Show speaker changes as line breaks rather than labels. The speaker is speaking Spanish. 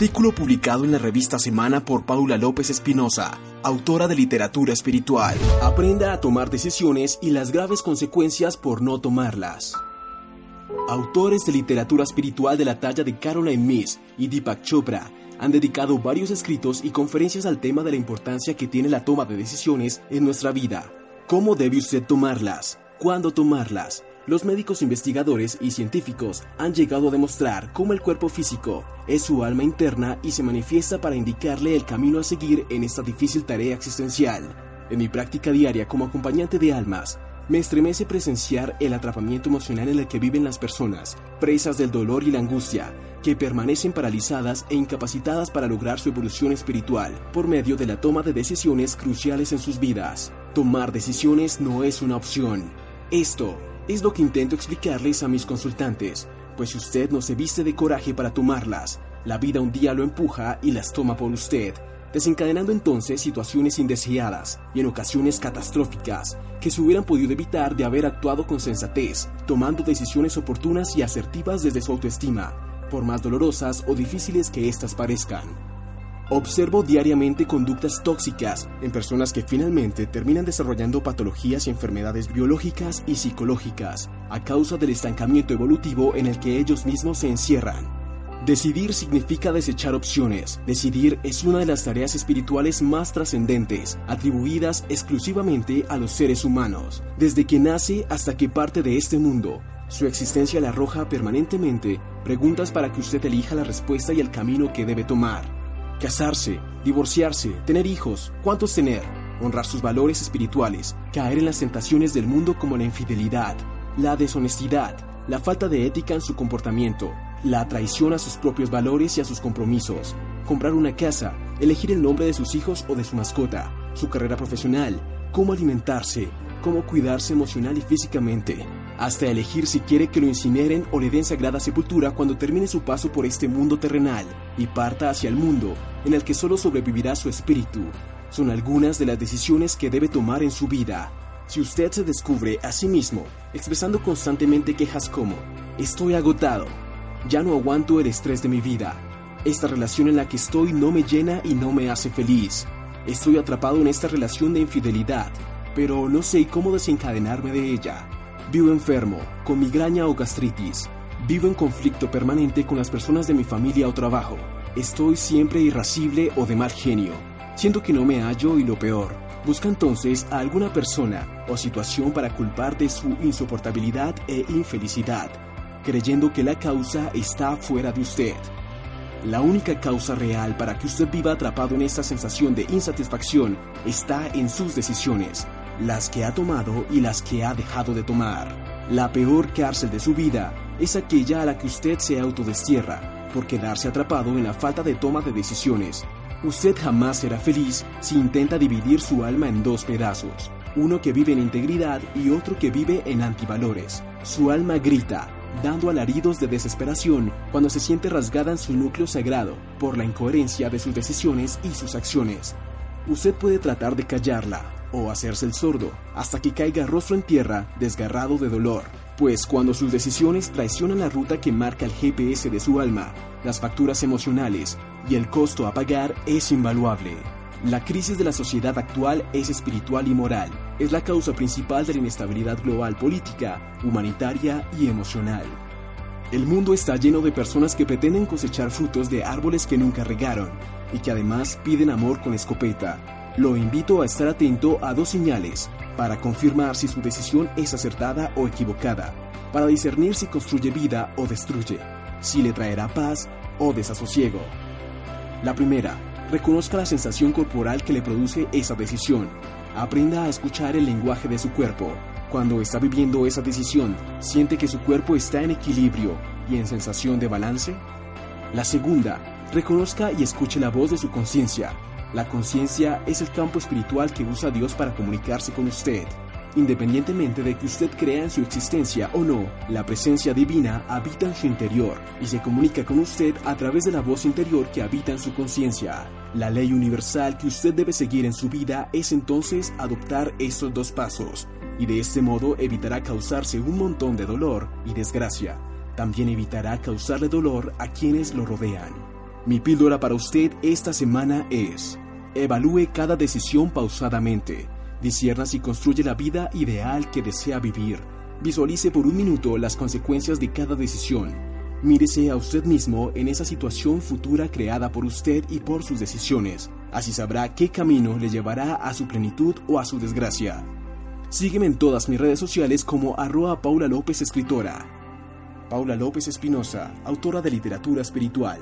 Artículo publicado en la revista Semana por Paula López Espinosa, autora de literatura espiritual. Aprenda a tomar decisiones y las graves consecuencias por no tomarlas. Autores de literatura espiritual de la talla de Caroline Miss y Deepak Chopra han dedicado varios escritos y conferencias al tema de la importancia que tiene la toma de decisiones en nuestra vida. ¿Cómo debe usted tomarlas? ¿Cuándo tomarlas? Los médicos investigadores y científicos han llegado a demostrar cómo el cuerpo físico es su alma interna y se manifiesta para indicarle el camino a seguir en esta difícil tarea existencial. En mi práctica diaria como acompañante de almas, me estremece presenciar el atrapamiento emocional en el que viven las personas, presas del dolor y la angustia, que permanecen paralizadas e incapacitadas para lograr su evolución espiritual por medio de la toma de decisiones cruciales en sus vidas. Tomar decisiones no es una opción. Esto es lo que intento explicarles a mis consultantes, pues si usted no se viste de coraje para tomarlas, la vida un día lo empuja y las toma por usted, desencadenando entonces situaciones indeseadas y en ocasiones catastróficas que se hubieran podido evitar de haber actuado con sensatez, tomando decisiones oportunas y asertivas desde su autoestima, por más dolorosas o difíciles que éstas parezcan. Observo diariamente conductas tóxicas en personas que finalmente terminan desarrollando patologías y enfermedades biológicas y psicológicas a causa del estancamiento evolutivo en el que ellos mismos se encierran. Decidir significa desechar opciones. Decidir es una de las tareas espirituales más trascendentes, atribuidas exclusivamente a los seres humanos. Desde que nace hasta que parte de este mundo, su existencia le arroja permanentemente preguntas para que usted elija la respuesta y el camino que debe tomar. Casarse, divorciarse, tener hijos, cuántos tener, honrar sus valores espirituales, caer en las tentaciones del mundo como la infidelidad, la deshonestidad, la falta de ética en su comportamiento, la traición a sus propios valores y a sus compromisos, comprar una casa, elegir el nombre de sus hijos o de su mascota, su carrera profesional, cómo alimentarse, cómo cuidarse emocional y físicamente, hasta elegir si quiere que lo incineren o le den sagrada sepultura cuando termine su paso por este mundo terrenal y parta hacia el mundo en el que solo sobrevivirá su espíritu. Son algunas de las decisiones que debe tomar en su vida. Si usted se descubre a sí mismo expresando constantemente quejas como, estoy agotado, ya no aguanto el estrés de mi vida. Esta relación en la que estoy no me llena y no me hace feliz. Estoy atrapado en esta relación de infidelidad, pero no sé cómo desencadenarme de ella. Vivo enfermo, con migraña o gastritis. Vivo en conflicto permanente con las personas de mi familia o trabajo. Estoy siempre irascible o de mal genio. Siento que no me hallo y lo peor. Busca entonces a alguna persona o situación para culpar de su insoportabilidad e infelicidad creyendo que la causa está fuera de usted. La única causa real para que usted viva atrapado en esta sensación de insatisfacción está en sus decisiones, las que ha tomado y las que ha dejado de tomar. La peor cárcel de su vida es aquella a la que usted se autodestierra por quedarse atrapado en la falta de toma de decisiones. Usted jamás será feliz si intenta dividir su alma en dos pedazos, uno que vive en integridad y otro que vive en antivalores. Su alma grita, dando alaridos de desesperación cuando se siente rasgada en su núcleo sagrado por la incoherencia de sus decisiones y sus acciones. Usted puede tratar de callarla o hacerse el sordo hasta que caiga rostro en tierra desgarrado de dolor, pues cuando sus decisiones traicionan la ruta que marca el GPS de su alma, las facturas emocionales y el costo a pagar es invaluable. La crisis de la sociedad actual es espiritual y moral. Es la causa principal de la inestabilidad global política, humanitaria y emocional. El mundo está lleno de personas que pretenden cosechar frutos de árboles que nunca regaron y que además piden amor con escopeta. Lo invito a estar atento a dos señales para confirmar si su decisión es acertada o equivocada, para discernir si construye vida o destruye, si le traerá paz o desasosiego. La primera, reconozca la sensación corporal que le produce esa decisión. Aprenda a escuchar el lenguaje de su cuerpo. Cuando está viviendo esa decisión, siente que su cuerpo está en equilibrio y en sensación de balance. La segunda, reconozca y escuche la voz de su conciencia. La conciencia es el campo espiritual que usa Dios para comunicarse con usted. Independientemente de que usted crea en su existencia o no, la presencia divina habita en su interior y se comunica con usted a través de la voz interior que habita en su conciencia. La ley universal que usted debe seguir en su vida es entonces adoptar estos dos pasos, y de este modo evitará causarse un montón de dolor y desgracia. También evitará causarle dolor a quienes lo rodean. Mi píldora para usted esta semana es, evalúe cada decisión pausadamente, discierna si construye la vida ideal que desea vivir, visualice por un minuto las consecuencias de cada decisión, mírese a usted mismo en esa situación futura creada por usted y por sus decisiones, así sabrá qué camino le llevará a su plenitud o a su desgracia. Sígueme en todas mis redes sociales como Paula López Escritora. Paula López Espinosa, autora de literatura espiritual.